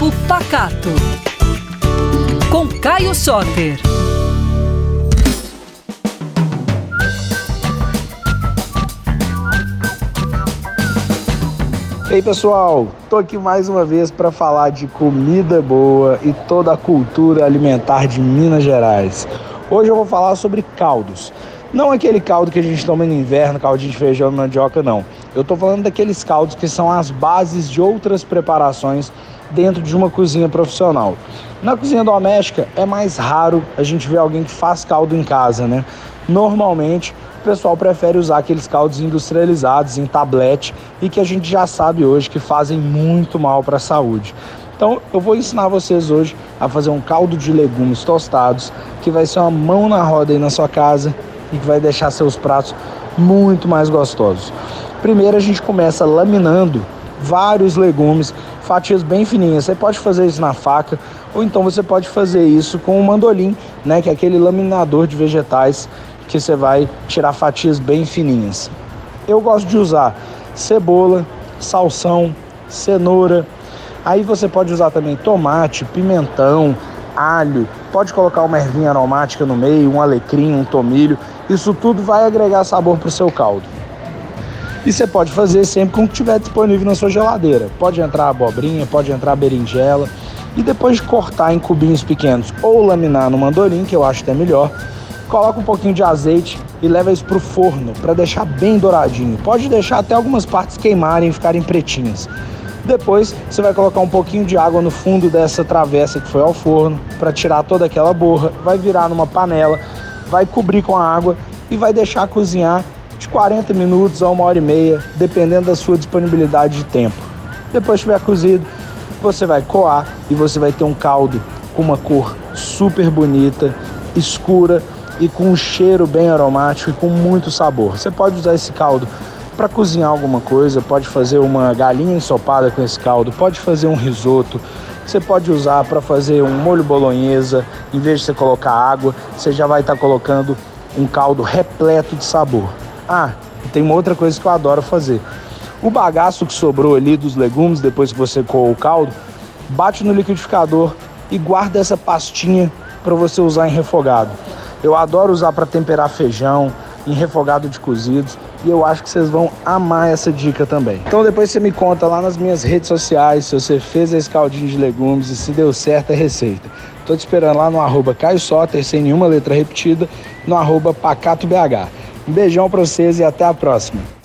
Papo Pacato. Com Caio Soter. Ei pessoal, tô aqui mais uma vez para falar de comida boa e toda a cultura alimentar de Minas Gerais. Hoje eu vou falar sobre caldos. Não aquele caldo que a gente toma no inverno, caldinho de feijão e mandioca, não. Eu tô falando daqueles caldos que são as bases de outras preparações dentro de uma cozinha profissional. Na cozinha doméstica é mais raro a gente ver alguém que faz caldo em casa, né? Normalmente o pessoal prefere usar aqueles caldos industrializados em tablete e que a gente já sabe hoje que fazem muito mal para a saúde. Então eu vou ensinar vocês hoje a fazer um caldo de legumes tostados que vai ser uma mão na roda aí na sua casa e que vai deixar seus pratos muito mais gostosos. Primeiro a gente começa laminando vários legumes, fatias bem fininhas. Você pode fazer isso na faca ou então você pode fazer isso com o mandolim, né, que é aquele laminador de vegetais que você vai tirar fatias bem fininhas. Eu gosto de usar cebola, salsão, cenoura. Aí você pode usar também tomate, pimentão, alho, pode colocar uma ervinha aromática no meio, um alecrim, um tomilho. Isso tudo vai agregar sabor para o seu caldo. E você pode fazer sempre com o que tiver disponível na sua geladeira. Pode entrar abobrinha, pode entrar berinjela. E depois de cortar em cubinhos pequenos ou laminar no mandorim, que eu acho que é melhor, coloca um pouquinho de azeite e leva isso para o forno para deixar bem douradinho. Pode deixar até algumas partes queimarem e ficarem pretinhas. Depois você vai colocar um pouquinho de água no fundo dessa travessa que foi ao forno para tirar toda aquela borra, vai virar numa panela, vai cobrir com a água e vai deixar cozinhar de 40 minutos a uma hora e meia, dependendo da sua disponibilidade de tempo. Depois que estiver cozido, você vai coar e você vai ter um caldo com uma cor super bonita, escura e com um cheiro bem aromático e com muito sabor. Você pode usar esse caldo para cozinhar alguma coisa, pode fazer uma galinha ensopada com esse caldo, pode fazer um risoto, você pode usar para fazer um molho bolonhesa, em vez de você colocar água, você já vai estar tá colocando um caldo repleto de sabor. Ah, tem uma outra coisa que eu adoro fazer. O bagaço que sobrou ali dos legumes depois que você coou o caldo, bate no liquidificador e guarda essa pastinha para você usar em refogado. Eu adoro usar para temperar feijão, em refogado de cozidos e eu acho que vocês vão amar essa dica também. Então depois você me conta lá nas minhas redes sociais se você fez esse caldinho de legumes e se deu certo a receita. Tô te esperando lá no arroba Caio Soter, sem nenhuma letra repetida, no arroba PacatoBH. Um beijão para vocês e até a próxima.